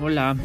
Hola.